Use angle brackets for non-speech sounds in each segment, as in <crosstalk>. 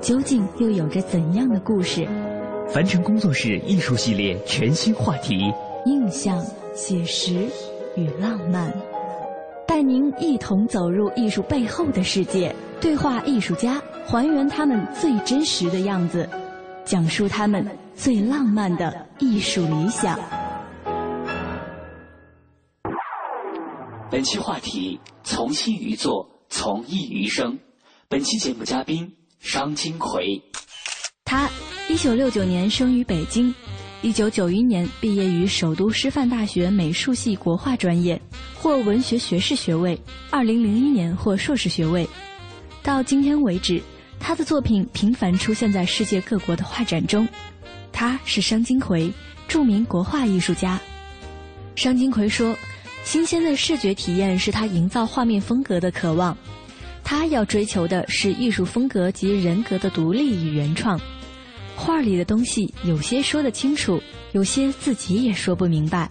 究竟又有着怎样的故事？凡尘工作室艺术系列全新话题：印象、写实与浪漫，带您一同走入艺术背后的世界，对话艺术家，还原他们最真实的样子。讲述他们最浪漫的艺术理想。本期话题：从心于作，从艺于生。本期节目嘉宾：商金奎。他一九六九年生于北京，一九九一年毕业于首都师范大学美术系国画专业，获文学学士学位。二零零一年获硕士学位。到今天为止。他的作品频繁出现在世界各国的画展中。他是商金奎，著名国画艺术家。商金奎说：“新鲜的视觉体验是他营造画面风格的渴望。他要追求的是艺术风格及人格的独立与原创。画里的东西有些说得清楚，有些自己也说不明白，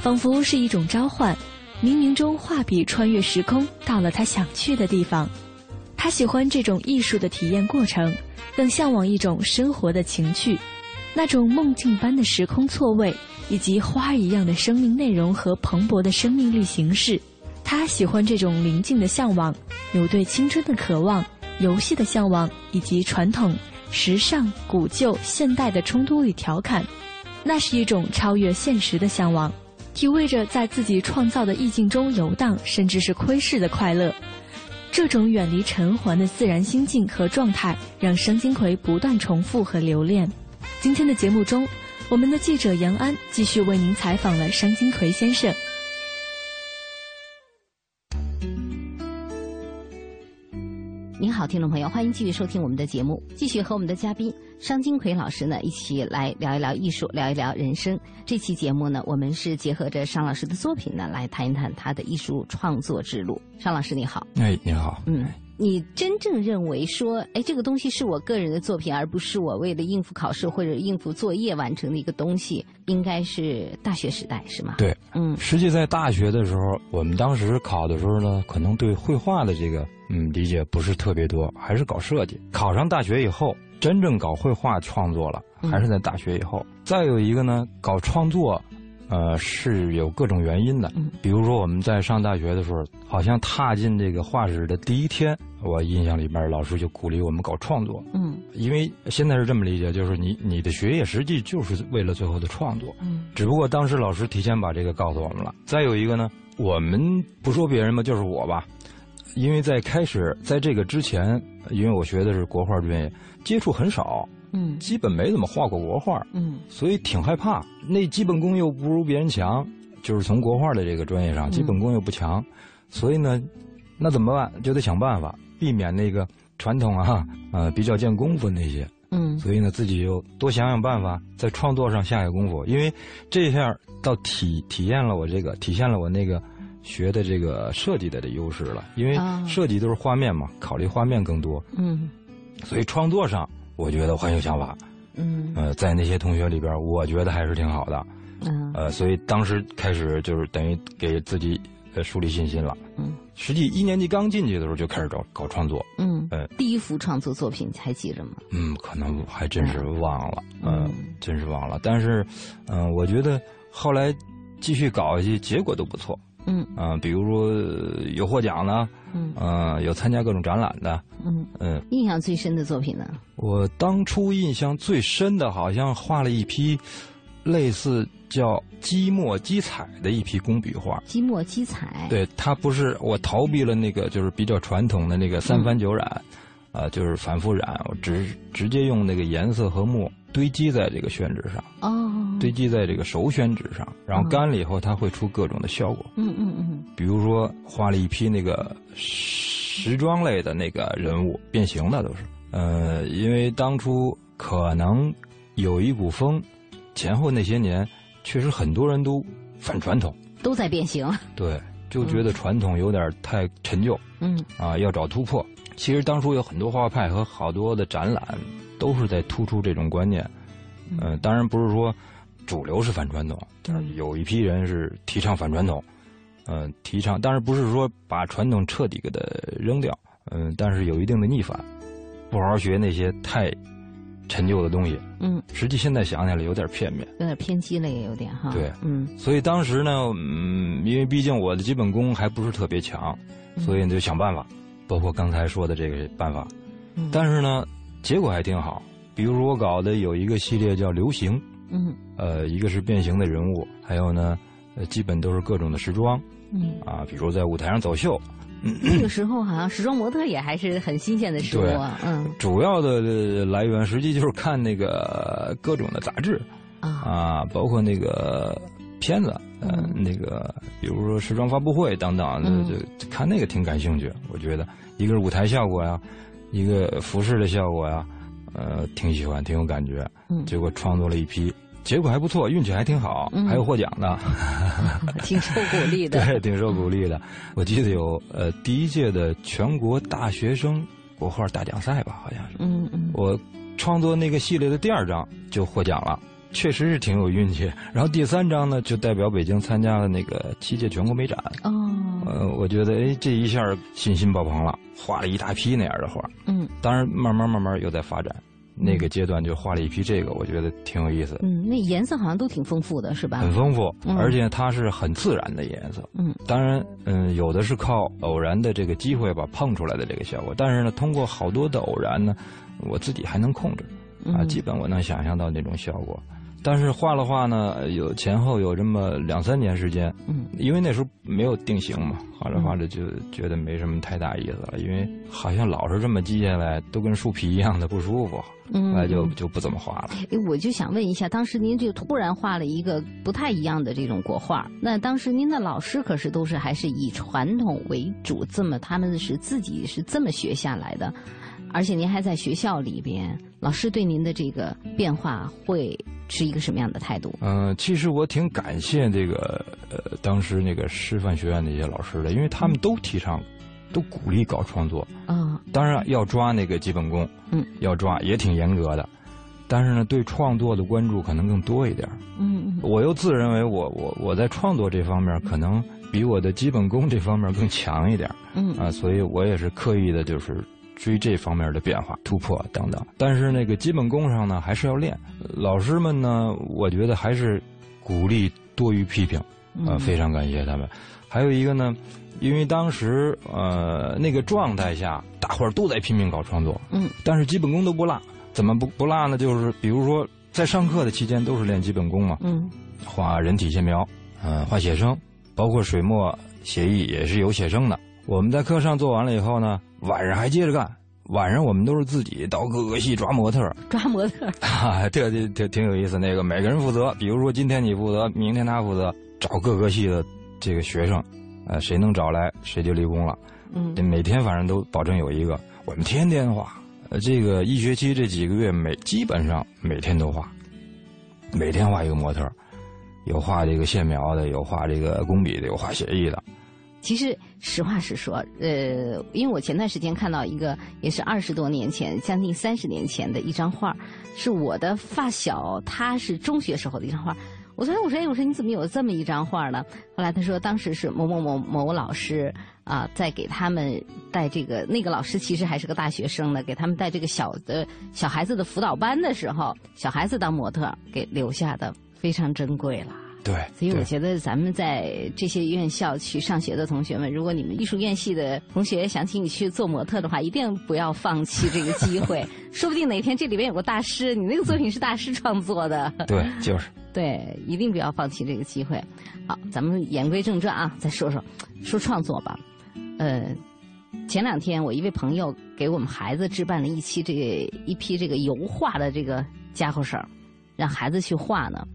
仿佛是一种召唤。冥冥中，画笔穿越时空，到了他想去的地方。”他喜欢这种艺术的体验过程，更向往一种生活的情趣，那种梦境般的时空错位，以及花一样的生命内容和蓬勃的生命力形式。他喜欢这种宁静的向往，有对青春的渴望，游戏的向往，以及传统、时尚、古旧、现代的冲突与调侃。那是一种超越现实的向往，体味着在自己创造的意境中游荡，甚至是窥视的快乐。这种远离尘寰的自然心境和状态，让商金奎不断重复和留恋。今天的节目中，我们的记者杨安继续为您采访了商金奎先生。您好，听众朋友，欢迎继续收听我们的节目，继续和我们的嘉宾商金奎老师呢一起来聊一聊艺术，聊一聊人生。这期节目呢，我们是结合着商老师的作品呢，来谈一谈他的艺术创作之路。商老师你好，哎，你好，嗯，你真正认为说，哎，这个东西是我个人的作品，而不是我为了应付考试或者应付作业完成的一个东西，应该是大学时代是吗？对，嗯，实际在大学的时候，我们当时考的时候呢，可能对绘画的这个。嗯，理解不是特别多，还是搞设计。考上大学以后，真正搞绘画创作了，还是在大学以后。再有一个呢，搞创作，呃，是有各种原因的。比如说我们在上大学的时候，好像踏进这个画室的第一天，我印象里边老师就鼓励我们搞创作。嗯，因为现在是这么理解，就是你你的学业实际就是为了最后的创作。嗯，只不过当时老师提前把这个告诉我们了。再有一个呢，我们不说别人吧，就是我吧。因为在开始，在这个之前，因为我学的是国画专业，接触很少，嗯，基本没怎么画过国画，嗯，所以挺害怕。那基本功又不如别人强，就是从国画的这个专业上，基本功又不强，所以呢，那怎么办？就得想办法避免那个传统啊，呃，比较见功夫那些，嗯，所以呢，自己就多想想办法，在创作上下下功夫。因为这下倒体体验了我这个，体现了我那个。学的这个设计的的优势了，因为设计都是画面嘛，考虑画面更多。嗯，所以创作上，我觉得我很有想法。嗯，呃，在那些同学里边，我觉得还是挺好的。嗯，呃，所以当时开始就是等于给自己呃树立信心了。嗯，实际一年级刚进去的时候就开始搞搞创作。嗯，呃，第一幅创作作品还记着吗？嗯，可能还真是忘了。嗯，真是忘了。但是，嗯，我觉得后来继续搞下去，结果都不错。嗯啊，比如说有获奖的，嗯呃，有参加各种展览的，嗯，嗯，印象最深的作品呢？我当初印象最深的，好像画了一批类似叫积墨积彩的一批工笔画。积墨积彩。，对，它不是我逃避了那个就是比较传统的那个三翻九染，啊、就是反复染，我直直接用那个颜色和墨堆积在这个宣纸上，哦，堆积在这个熟宣纸上，然后嗯干了以后，它会出各种的效果。嗯嗯嗯比如说画了一批那个时装类的那个人物，变形的都是。呃，因为当初可能有一股风，前后那些年确实很多人都反传统，都在变形。对，就觉得传统有点太陈旧嗯啊，要找突破。其实当初有很多画派和好多的展览都是在突出这种观念。呃，当然不是说主流是反传统，但是有一批人是提倡反传统。嗯、提倡，当然不是说把传统彻底给它扔掉，嗯、但是有一定的逆反，不好好学那些太陈旧的东西。嗯，实际现在想起来有点片面。有点偏激了，也有点哈。对嗯所以当时呢，嗯，因为毕竟我的基本功还不是特别强，所以就想办法，包括刚才说的这个办法。嗯但是呢，结果还挺好。比如说我搞的有一个系列叫流行，嗯呃，一个是变形的人物，还有呢，呃，基本都是各种的时装嗯，啊，比如在舞台上走秀。那个时候好像时装模特也还是很新鲜的事物啊。嗯主要的呃来源实际就是看那个各种的杂志啊啊，包括那个片子，呃，嗯那个比如说时装发布会等等，嗯就就看那个挺感兴趣。我觉得一个是舞台效果呀，一个服饰的效果呀，呃，挺喜欢，挺有感觉。嗯结果创作了一批，结果还不错，运气还挺好，嗯还有获奖的，<laughs> 挺受鼓励的。<laughs> 对，挺受鼓励的。我记得有呃第一届的全国大学生国画大奖赛吧，好像是。嗯嗯我创作那个系列的第二章就获奖了，确实是挺有运气。然后第三张呢，就代表北京参加了那个七届全国美展。哦呃，我觉得哎，这一下信心爆棚了，画了一大批那样的画。嗯当然，慢慢慢慢又在发展，那个阶段就画了一批这个，我觉得挺有意思，嗯，那颜色好像都挺丰富的，是吧？很丰富，嗯而且它是很自然的颜色。嗯当然，嗯，有的是靠偶然的这个机会吧碰出来的这个效果，但是呢，通过好多的偶然呢，我自己还能控制。啊，嗯基本我能想象到那种效果。但是画了画呢，有前后有这么两三年时间，嗯因为那时候没有定型嘛，画着画着就觉得没什么太大意思了，因为好像老是这么记下来，都跟树皮一样的不舒服，嗯，后来就嗯就不怎么画了。哎，我就想问一下，当时您就突然画了一个不太一样的这种国画，那当时您的老师可是都是还是以传统为主，这么他们是自己是这么学下来的，而且您还在学校里边，老师对您的这个变化会是一个什么样的态度？嗯、其实我挺感谢这个呃当时那个师范学院的一些老师的，因为他们都提倡，都鼓励搞创作。啊，当然要抓那个基本功，嗯，要抓也挺严格的，但是呢，对创作的关注可能更多一点。嗯嗯我又自认为我我我在创作这方面可能比我的基本功这方面更强一点嗯啊，所以我也是刻意的，就是追这方面的变化、突破等等。但是那个基本功上呢，还是要练。老师们呢，我觉得还是鼓励多于批评，啊，嗯非常感谢他们。还有一个呢，因为当时呃那个状态下，大伙儿都在拼命搞创作，嗯但是基本功都不落。怎么不不落呢？就是比如说在上课的期间都是练基本功嘛，嗯画人体线描，嗯、画写生，包括水墨写意也是有写生的。我们在课上做完了以后呢，晚上还接着干。晚上我们都是自己到各个系抓模特，抓模特 <laughs> <laughs> 这这这挺有意思。那个每个人负责，比如说今天你负责，明天他负责，找各个系的这个学生，呃，谁能找来谁就立功了。嗯每天反正都保证有一个，我们天天画。呃，这个一学期这几个月每基本上每天都画，每天画一个模特，有画这个线描的，有画这个工笔的，有画写意的。其实实话实说，呃，因为我前段时间看到一个也是二十多年前，将近三十年前的一张画，是我的发小，他是中学时候的一张画。我说，我说，哎，我说你怎么有这么一张画呢？后来他说，当时是某某某某老师啊、在给他们带这个，那个老师其实还是个大学生呢，给他们带这个小的小孩子的辅导班的时候，小孩子当模特给留下的，非常珍贵了。对，所以我觉得咱们在这些院校去上学的同学们，如果你们艺术院系的同学想请你去做模特的话，一定不要放弃这个机会。<laughs> 说不定哪天这里边有个大师，你那个作品是大师创作的。对，就是对，一定不要放弃这个机会。好，咱们言归正传啊，再说说说创作吧。呃，前两天我一位朋友给我们孩子置办了一期这个一批这个油画的这个家伙事儿，让孩子去画呢。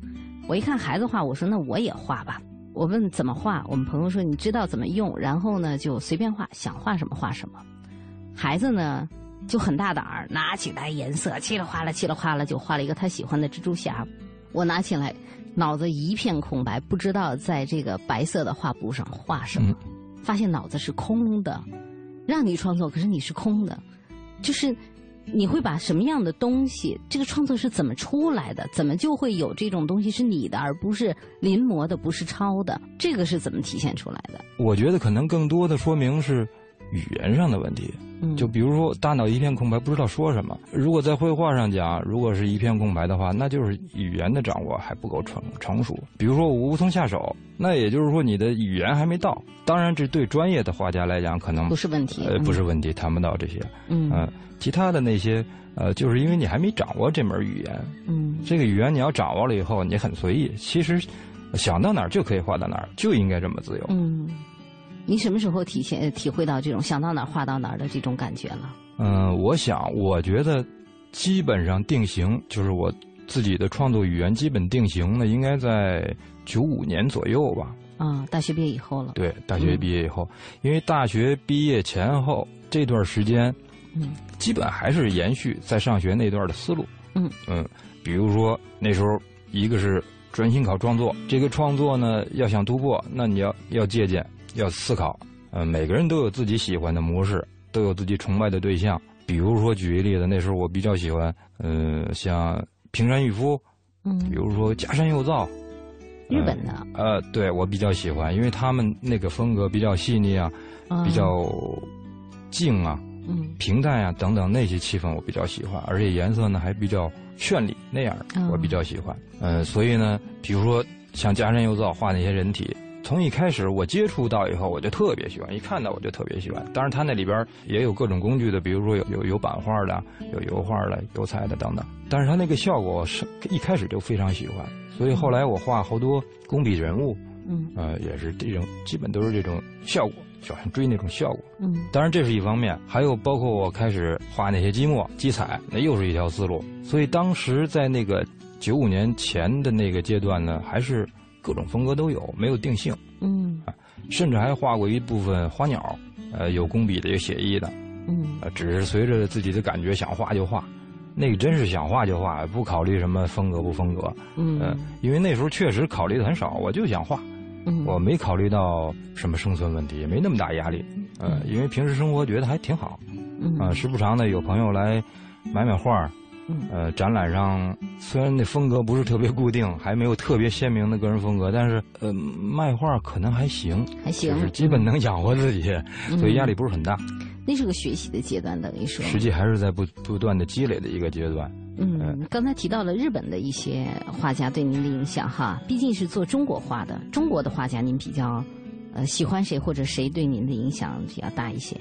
我一看孩子画，我说那我也画吧。我问怎么画，我们朋友说你知道怎么用，然后呢就随便画，想画什么画什么。孩子呢就很大胆儿，拿起来颜色，嘁里哗啦，嘁里哗啦就画了一个他喜欢的蜘蛛侠。我拿起来，脑子一片空白，不知道在这个白色的画布上画什么，发现脑子是空的。让你创作，可是你是空的，就是你会把什么样的东西？这个创作是怎么出来的？怎么就会有这种东西是你的，而不是临摹的，不是抄的？这个是怎么体现出来的？我觉得可能更多的说明是语言上的问题。就比如说，大脑一片空白，不知道说什么。如果在绘画上讲，如果是一片空白的话，那就是语言的掌握还不够成成熟。比如说，我无从下手，那也就是说你的语言还没到。当然，这对专业的画家来讲，可能不是问题，呃，不是问题，谈不到这些。嗯，其他的那些，呃，就是因为你还没掌握这门语言。嗯，这个语言你要掌握了以后，你很随意。其实，想到哪儿就可以画到哪儿，就应该这么自由。嗯。你什么时候体现体会到这种想到哪儿画到哪儿的这种感觉了？嗯，我想，我觉得基本上定型，就是我自己的创作语言基本定型呢，应该在九五年左右吧。啊，大学毕业以后了。对，大学毕业以后，因为大学毕业前后这段时间，嗯，基本还是延续在上学那段的思路。嗯嗯，比如说那时候，一个是专心考创作，这个创作呢，要想突破，那你要要借鉴。要思考，呃，每个人都有自己喜欢的模式，都有自己崇拜的对象。比如说，举个例子，那时候我比较喜欢，呃，像平山郁夫，嗯，比如说加山佑造，日本的，呃，对我比较喜欢，因为他们那个风格比较细腻啊，比较静啊，嗯，平淡啊等等那些气氛我比较喜欢，而且颜色呢还比较绚丽那样，我比较喜欢。嗯，所以呢，比如说像加山佑造画那些人体。从一开始我接触到以后，我就特别喜欢，一看到我就特别喜欢。当然，它那里边也有各种工具的，比如说有有有版画的，有油画的，油彩的等等。但是它那个效果是一开始就非常喜欢，所以后来我画好多工笔人物，嗯，呃，也是这种，基本都是这种效果，就想追那种效果。嗯，当然这是一方面，还有包括我开始画那些积墨、积彩，那又是一条思路。所以当时在那个九五年前的那个阶段呢，还是。各种风格都有，没有定性。嗯，甚至还画过一部分花鸟，呃，有工笔的，有写意的。嗯，只是随着自己的感觉想画就画，那个真是想画就画，不考虑什么风格不风格。嗯，因为那时候确实考虑的很少，我就想画。嗯，我没考虑到什么生存问题，也没那么大压力。嗯，因为平时生活觉得还挺好。嗯，啊，时不常的有朋友来买买画。呃，展览上虽然那风格不是特别固定，还没有特别鲜明的个人风格，但是呃，卖画可能还行，还行，就是基本能养活自己，<laughs> 所以压力不是很大。那是个学习的阶段，等于说。实际还是在不不断的积累的一个阶段。嗯，刚才提到了日本的一些画家对您的影响哈，毕竟是做中国画的，中国的画家您比较呃喜欢谁或者谁对您的影响比较大一些？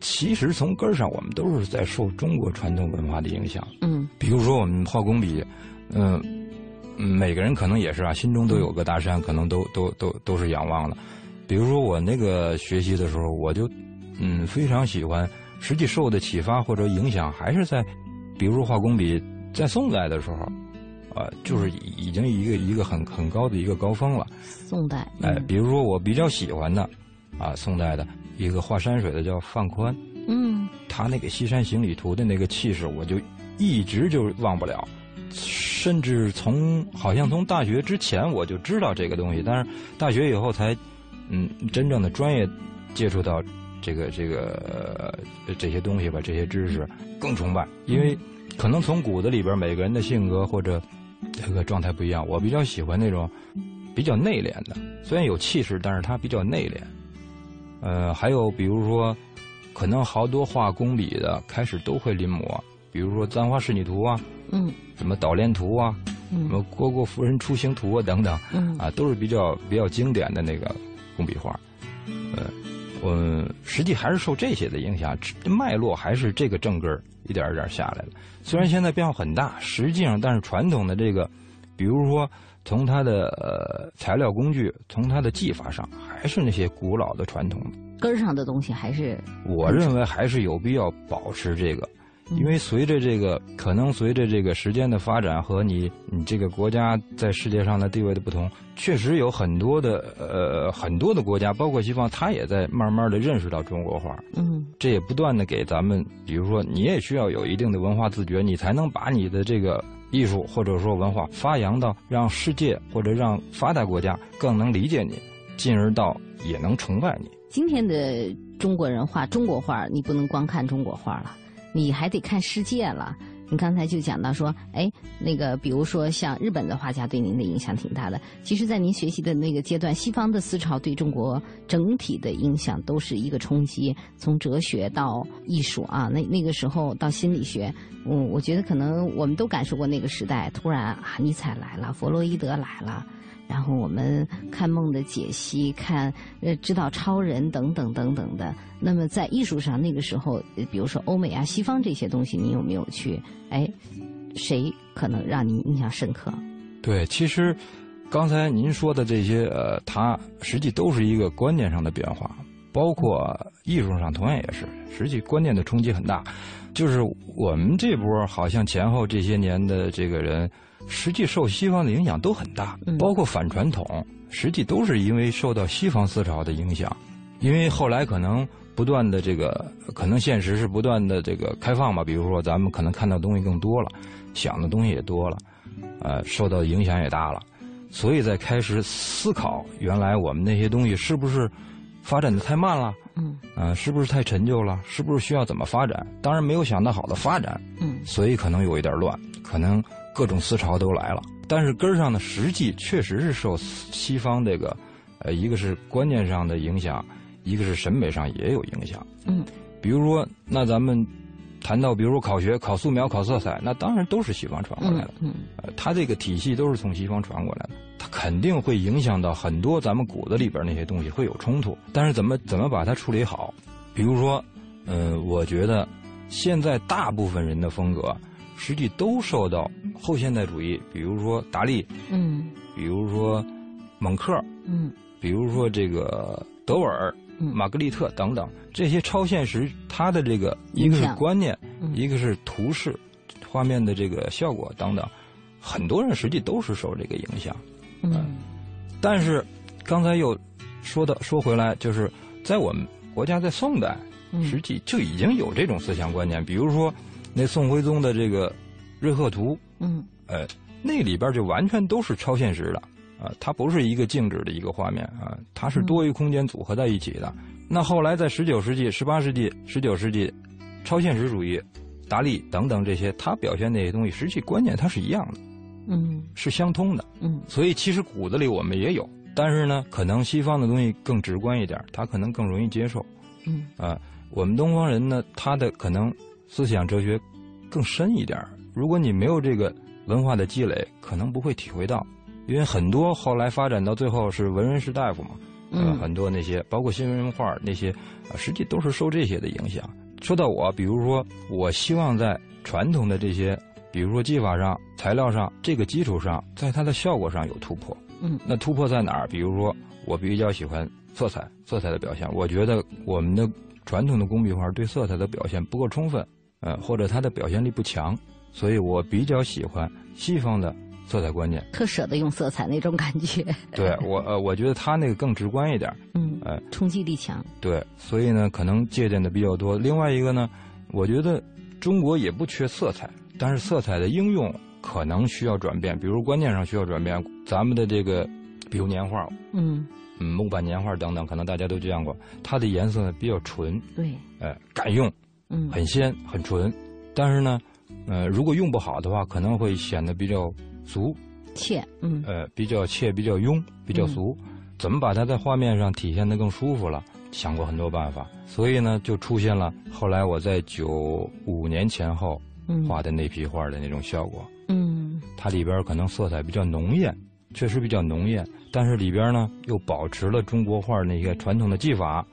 其实从根儿上，我们都是在受中国传统文化的影响。嗯，比如说我们画工笔，嗯，每个人可能也是啊，心中都有个大山，可能都都都都是仰望的。比如说我那个学习的时候，我就嗯非常喜欢，实际受的启发或者影响还是在，比如说画工笔，在宋代的时候，啊，就是已经一个一个很很高的一个高峰了。宋代，哎，比如说我比较喜欢的，啊，宋代的。一个画山水的叫范宽，嗯，他那个《西山行旅图》的那个气势，我就一直就忘不了，甚至从好像从大学之前我就知道这个东西，但是大学以后才，嗯，真正的专业接触到这个这个这些东西吧，这些知识更崇拜，因为可能从骨子里边每个人的性格或者这个状态不一样，我比较喜欢那种比较内敛的，虽然有气势，但是他比较内敛。呃，还有比如说，可能好多画工笔的开始都会临摹，比如说《簪花仕女图》啊，嗯，什么《捣练图》啊，什么《虢国夫人出行图》啊等等，嗯啊，都是比较比较经典的那个工笔画。呃，我实际还是受这些的影响，脉络还是这个正根儿一点一点下来的。虽然现在变化很大，实际上但是传统的这个，比如说从它的呃材料工具，从它的技法上，还是那些古老的传统的。根儿上的东西还是，我认为还是有必要保持这个，因为随着这个可能随着这个时间的发展和你你这个国家在世界上的地位的不同，确实有很多的呃很多的国家，包括西方，他也在慢慢的认识到中国画。嗯，这也不断的给咱们，比如说你也需要有一定的文化自觉，你才能把你的这个艺术或者说文化发扬到让世界或者让发达国家更能理解你，进而到也能崇拜你。今天的中国人画中国画，你不能光看中国画了，你还得看世界了。你刚才就讲到说，哎，那个比如说像日本的画家对您的影响挺大的。其实，在您学习的那个阶段，西方的思潮对中国整体的影响都是一个冲击，从哲学到艺术啊，那那个时候到心理学，嗯，我觉得可能我们都感受过那个时代，突然啊，尼采来了，弗洛伊德来了。然后我们看梦的解析，看呃知道超人等等等等的。那么在艺术上，那个时候，比如说欧美啊、西方这些东西，你有没有去？哎，谁可能让你印象深刻？对，其实刚才您说的这些，呃，它实际都是一个观念上的变化，包括艺术上同样也是，实际观念的冲击很大。就是我们这波好像前后这些年的这个人。实际受西方的影响都很大，包括反传统，实际都是因为受到西方思潮的影响。因为后来可能不断的这个，可能现实是不断的这个开放吧。比如说，咱们可能看到东西更多了，想的东西也多了，呃，受到影响也大了，所以在开始思考，原来我们那些东西是不是发展的太慢了？嗯，呃，是不是太陈旧了？是不是需要怎么发展？当然没有想到好的发展。嗯，所以可能有一点乱，可能。各种思潮都来了，但是根儿上的，实际确实是受西方这个，呃，一个是观念上的影响，一个是审美上也有影响。嗯，比如说，那咱们谈到，比如说考学、考素描、考色彩，那当然都是西方传过来的。嗯，呃，它这个体系都是从西方传过来的，它肯定会影响到很多咱们骨子里边那些东西会有冲突。但是怎么怎么把它处理好？比如说，嗯，我觉得现在大部分人的风格。实际都受到后现代主义，比如说达利，嗯，比如说蒙克，嗯，比如说这个德沃尔、玛格丽特等等这些超现实，它的这个一个是观念，一个是图式画面的这个效果等等，很多人实际都是受这个影响。嗯，但是刚才又说的说回来，就是在我们国家在宋代，实际就已经有这种思想观念，比如说。那宋徽宗的这个《瑞鹤图》，嗯，哎，那里边就完全都是超现实的，啊，它不是一个静止的一个画面啊，它是多维空间组合在一起的。那后来在十九世纪、十八世纪、十九世纪，超现实主义，达利等等这些，他表现那些东西，实际观念它是一样的，嗯，是相通的，嗯，所以其实骨子里我们也有，但是呢，可能西方的东西更直观一点，他可能更容易接受，嗯，啊，我们东方人呢，他的可能。思想哲学更深一点如果你没有这个文化的积累，可能不会体会到。因为很多后来发展到最后是文人士大夫嘛，嗯，很多那些包括新文化那些，实际都是受这些的影响。说到我，比如说，我希望在传统的这些，比如说技法上、材料上这个基础上，在它的效果上有突破。嗯，那突破在哪儿？比如说，我比较喜欢色彩，色彩的表现。我觉得我们的传统的工笔画对色彩的表现不够充分。呃，或者他的表现力不强，所以我比较喜欢西方的色彩观念，特舍得用色彩那种感觉。对我呃，我觉得他那个更直观一点，嗯，呃，冲击力强。对，所以呢，可能借鉴的比较多。另外一个呢，我觉得中国也不缺色彩，但是色彩的应用可能需要转变，比如观念上需要转变。咱们的这个，比如年画，嗯嗯，木板年画等等，可能大家都见过，它的颜色呢比较纯，对，呃，敢用。嗯，很鲜很纯，但是呢，呃，如果用不好的话，可能会显得比较俗、怯，嗯，呃，比较怯、比较庸、比较俗。怎么把它在画面上体现的更舒服了？想过很多办法，所以呢，就出现了后来我在九五年前后画的那批画的那种效果。嗯，它里边可能色彩比较浓艳，确实比较浓艳，但是里边呢又保持了中国画那些传统的技法，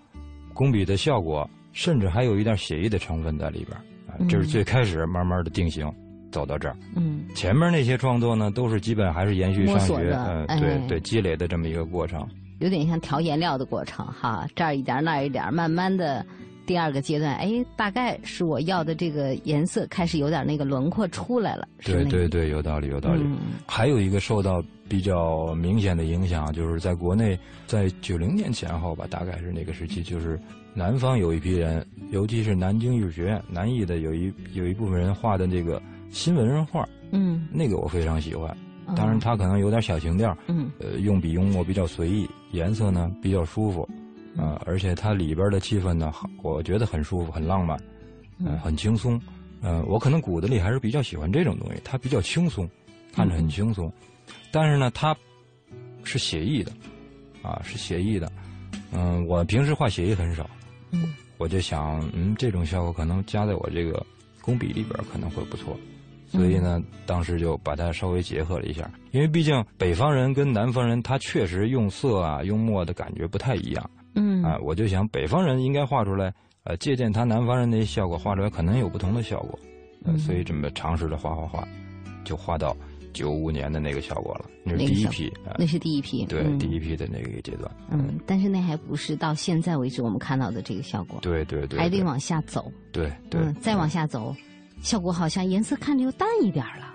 工笔的效果，甚至还有一点写意的成分在里边。啊，这是最开始慢慢的定型，走到这儿。嗯，前面那些创作呢，都是基本还是延续上学，嗯，对对，积累的这么一个过程。有点像调颜料的过程哈，这儿一点那儿一点，慢慢的，第二个阶段，哎，大概是我要的这个颜色开始有点那个轮廓出来了。对对对，有道理有道理。还有一个受到比较明显的影响，就是在国内，在九零年前后吧，大概是那个时期，就是南方有一批人，尤其是南京艺术学院南艺的有一有一部分人画的这个新文人画，嗯，那个我非常喜欢。当然，他可能有点小情调，嗯，呃，用笔用墨比较随意，颜色呢比较舒服，啊，而且它里边的气氛呢，我觉得很舒服，很浪漫，嗯，很轻松，嗯，我可能骨子里还是比较喜欢这种东西，它比较轻松，看着很轻松，但是呢，它是写意的，啊，是写意的，嗯，我平时画写意很少，嗯，我就想，嗯，这种效果可能加在我这个工笔里边可能会不错。所以呢，当时就把它稍微结合了一下，因为毕竟北方人跟南方人，他确实用色啊、用墨的感觉不太一样。嗯啊，我就想北方人应该画出来，呃，借鉴他南方人那些效果，画出来可能有不同的效果。嗯，所以这么尝试着画画画，就画到九五年的那个效果了。那是第一批，那是第一批，对，第一批的那个阶段。嗯，但是那还不是到现在为止我们看到的这个效果。对对对，还得往下走。对对，再往下走。效果好像颜色看着又淡一点了，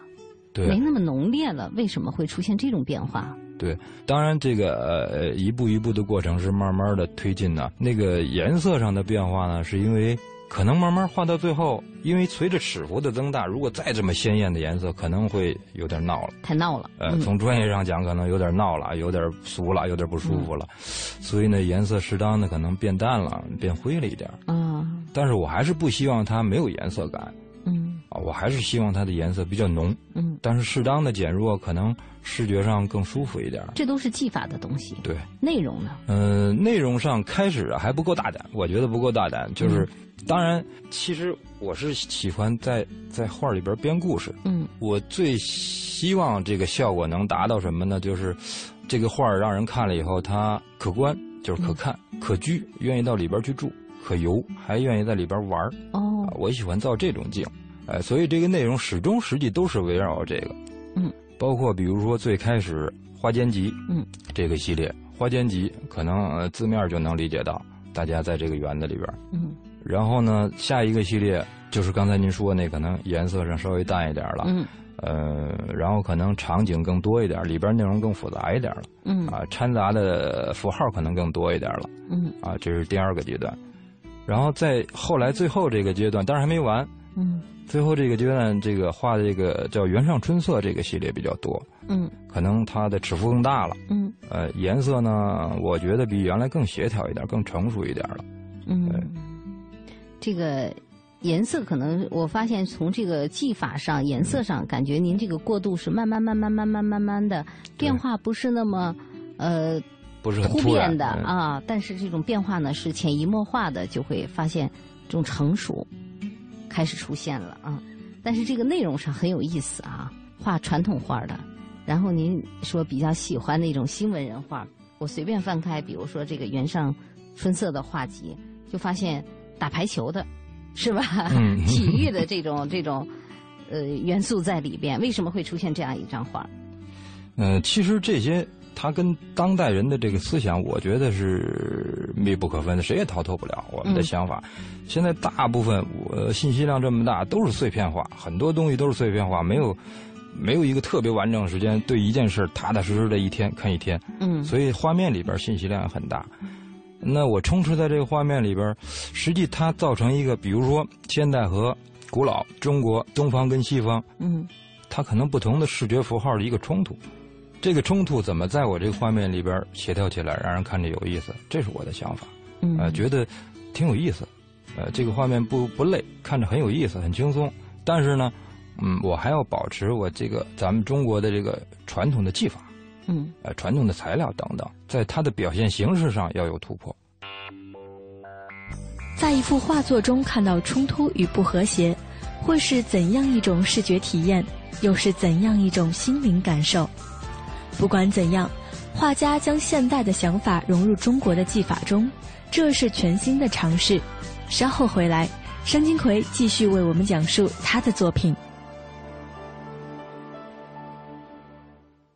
对，没那么浓烈了。为什么会出现这种变化？对，当然这个呃一步一步的过程是慢慢的推进的。那个颜色上的变化呢，是因为可能慢慢画到最后，因为随着尺幅的增大，如果再这么鲜艳的颜色，可能会有点闹了，太闹了。呃，从专业上讲，可能有点闹了，有点俗了，有点不舒服了。所以呢，颜色适当的可能变淡了，变灰了一点。啊，但是我还是不希望它没有颜色感。嗯啊，我还是希望它的颜色比较浓，嗯，但是适当的减弱，可能视觉上更舒服一点。这都是技法的东西。对，内容呢？嗯，内容上开始还不够大胆，我觉得不够大胆。就是，当然，其实我是喜欢在在画里边编故事。嗯，我最希望这个效果能达到什么呢？就是这个画让人看了以后，它可观，就是可看、可居，愿意到里边去住。可游，还愿意在里边玩哦，我喜欢造这种景，哎，所以这个内容始终实际都是围绕这个，嗯，包括比如说最开始《花间集》，嗯，这个系列《花间集》可能字面就能理解到，大家在这个园子里边，嗯，然后呢，下一个系列就是刚才您说那可能颜色上稍微淡一点了，嗯，呃，然后可能场景更多一点，里边内容更复杂一点了，嗯，啊，掺杂的符号可能更多一点了，嗯，啊，这是第二个阶段。然后在后来最后这个阶段，当然还没完。嗯，最后这个阶段，这个画的这个叫《原上春色》这个系列比较多。嗯，可能它的尺幅更大了。嗯，呃，颜色呢，我觉得比原来更协调一点，更成熟一点了。嗯，这个颜色可能我发现从这个技法上、颜色上，感觉您这个过渡是慢慢、慢慢、慢慢、慢慢的变化，不是那么呃。不是很突变的啊，但是这种变化呢是潜移默化的，就会发现这种成熟开始出现了啊。但是这个内容上很有意思啊，画传统画的。然后您说比较喜欢那种新文人画，我随便翻开，比如说这个原上春色的画集，就发现打排球的，是吧？体育的这种这种呃元素在里边，为什么会出现这样一张画？嗯，其实这些。它跟当代人的这个思想，我觉得是密不可分的，谁也逃脱不了我们的想法。现在大部分我信息量这么大，都是碎片化，很多东西都是碎片化，没有没有一个特别完整时间对一件事踏踏实实的一天看一天。嗯，所以画面里边信息量很大。那我充斥在这个画面里边，实际它造成一个，比如说现代和古老中国东方跟西方，嗯，它可能不同的视觉符号的一个冲突。这个冲突怎么在我这个画面里边协调起来，让人看着有意思？这是我的想法。嗯，呃，觉得挺有意思。呃，这个画面不不累，看着很有意思，很轻松。但是呢，嗯，我还要保持我这个咱们中国的这个传统的技法，嗯，呃，传统的材料等等，在它的表现形式上要有突破。在一幅画作中看到冲突与不和谐，会是怎样一种视觉体验，又是怎样一种心灵感受？不管怎样，画家将现代的想法融入中国的技法中，这是全新的尝试。稍后回来，商金奎继续为我们讲述他的作品。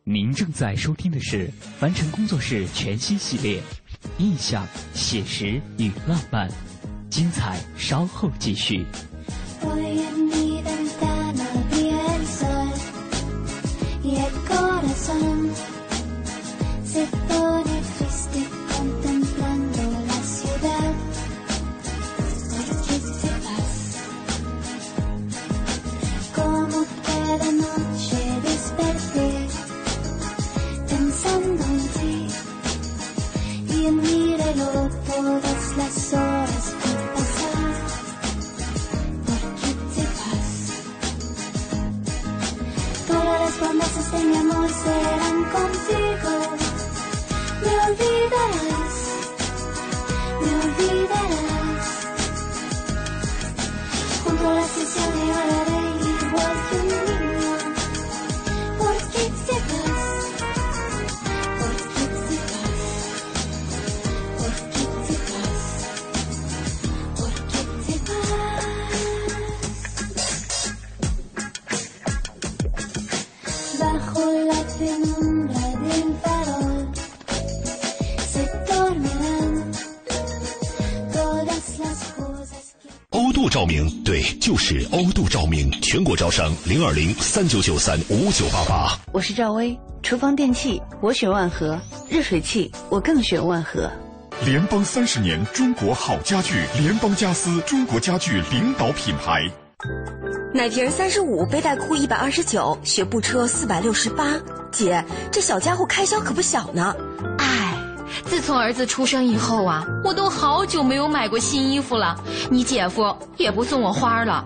您正在收听的是凡尘工作室全新系列《印象、写实与浪漫》，精彩稍后继续。Se pone triste contemplando la ciudad. ¿Por qué te vas? Como cada noche desperté pensando en ti y en mi todas las horas por pasar. ¿Por qué te vas? Todas las promesas de mi amor serán. 零二零三九九三五九八八。我是赵薇，厨房电器我选万和，热水器我更选万和。联邦三十年，中国好家具，联邦家私，中国家具领导品牌。奶瓶三十五，背带裤一百二十九，学步车四百六十八。姐，这小家伙开销可不小呢。自从儿子出生以后啊，我都好久没有买过新衣服了。你姐夫也不送我花了。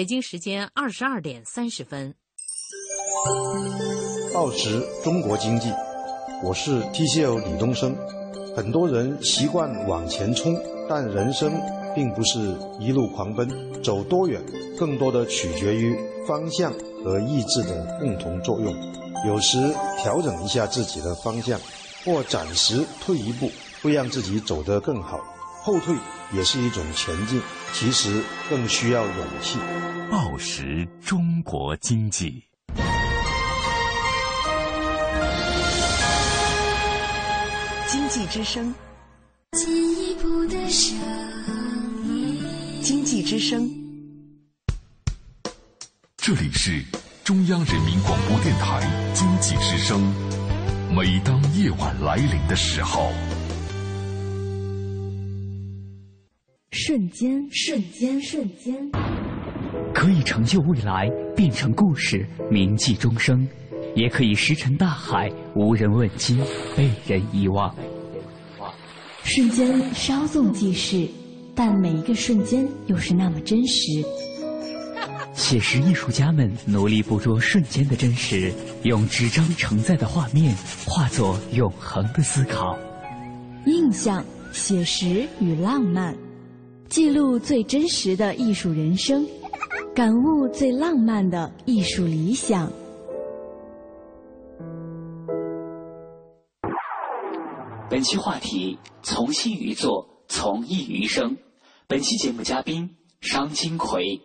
北京时间二十二点三十分。报时中国经济，我是 TCL 李东升。很多人习惯往前冲，但人生并不是一路狂奔，走多远，更多的取决于方向和意志的共同作用。有时调整一下自己的方向，或暂时退一步，会让自己走得更好。后退也是一种前进，其实更需要勇气。报时中国经济，经济之声，进一步的深经济之声，这里是中央人民广播电台经济之声。每当夜晚来临的时候。瞬间，瞬间，瞬间，可以成就未来，变成故事，铭记终生。也可以石沉大海，无人问津，被人遗忘。瞬间稍纵即逝，但每一个瞬间又是那么真实。写实艺术家们努力捕捉瞬间的真实，用纸张承载的画面化作永恒的思考。印象、写实与浪漫，记录最真实的艺术人生，感悟最浪漫的艺术理想。本期话题：从心于作，从艺于生。本期节目嘉宾：商金奎。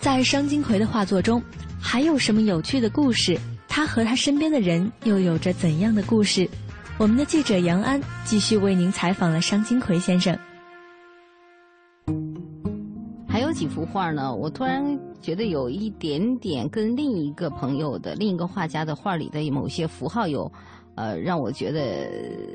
在商金奎的画作中，还有什么有趣的故事？他和他身边的人又有着怎样的故事？我们的记者杨安继续为您采访了商金奎先生。有几幅画呢？我突然觉得有一点点跟另一个朋友的、另一个画家的画里的某些符号有。呃，让我觉得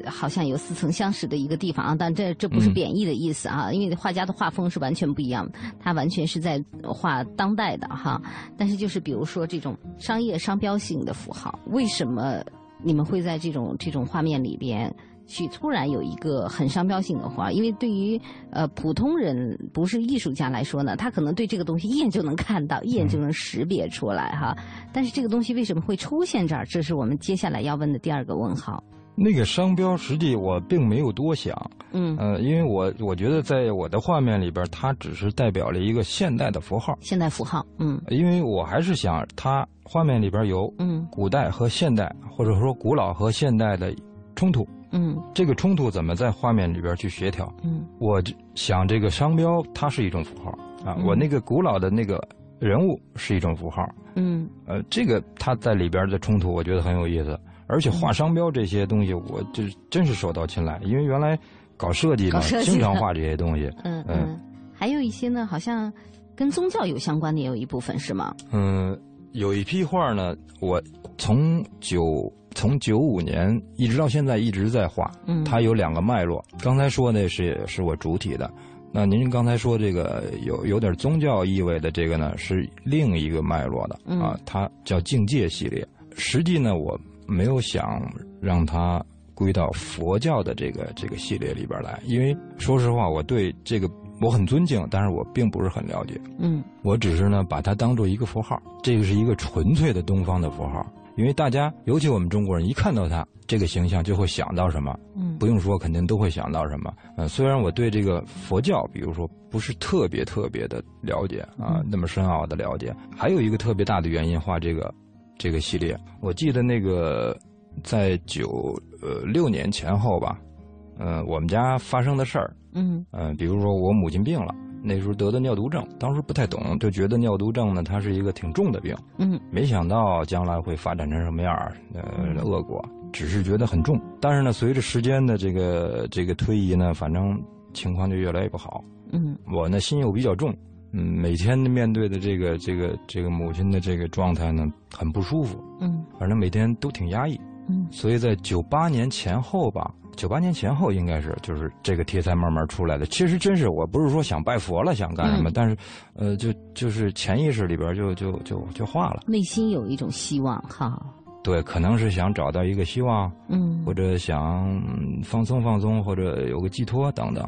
好像有似曾相识的一个地方啊，但这这不是贬义的意思啊，因为画家的画风是完全不一样，他完全是在画当代的哈。但是就是比如说这种商业商标性的符号，为什么你们会在这种这种画面里边？去突然有一个很商标性的画，因为对于呃普通人不是艺术家来说呢，他可能对这个东西一眼就能看到，一眼就能识别出来哈。但是这个东西为什么会出现这儿？这是我们接下来要问的第二个问号。那个商标实际我并没有多想，嗯，呃，因为我我觉得在我的画面里边，它只是代表了一个现代的符号。现代符号，嗯，因为我还是想它画面里边有嗯古代和现代，或者说古老和现代的冲突。嗯，这个冲突怎么在画面里边去协调？嗯，我想这个商标它是一种符号啊，我那个古老的那个人物是一种符号。嗯，呃，这个它在里边的冲突，我觉得很有意思。而且画商标这些东西，我就真是手到擒来，因为原来搞设计嘛，经常画这些东西。<laughs> 嗯嗯，还有一些呢，好像跟宗教有相关的，也有一部分是吗？嗯，有一批画呢，我从九。从九五年一直到现在一直在画，嗯，它有两个脉络。刚才说那是是我主体的，那您刚才说这个有有点宗教意味的这个呢，是另一个脉络的啊，它叫境界系列。实际呢，我没有想让它归到佛教的这个这个系列里边来，因为说实话，我对这个我很尊敬，但是我并不是很了解。嗯，我只是呢把它当做一个符号，这个是一个纯粹的东方的符号。因为大家，尤其我们中国人，一看到他这个形象，就会想到什么？嗯，不用说，肯定都会想到什么。嗯，虽然我对这个佛教，比如说不是特别特别的了解啊，那么深奥的了解。还有一个特别大的原因，画这个这个系列，我记得那个在九呃六年前后吧，嗯，我们家发生的事儿，嗯嗯，比如说我母亲病了。那时候得的尿毒症，当时不太懂，就觉得尿毒症呢，它是一个挺重的病。嗯，没想到将来会发展成什么样呃，恶果，只是觉得很重。但是呢，随着时间的这个这个推移呢，反正情况就越来越不好。嗯，我呢心又比较重，嗯，每天面对的这个这个这个母亲的这个状态呢，很不舒服。嗯，反正每天都挺压抑。嗯，所以在九八年前后吧。九八年前后应该是就是这个题材慢慢出来的。其实真是我不是说想拜佛了想干什么，但是，呃，就就是潜意识里边就就就就化了。内心有一种希望哈。对，可能是想找到一个希望，嗯，或者想放松放松，或者有个寄托等等。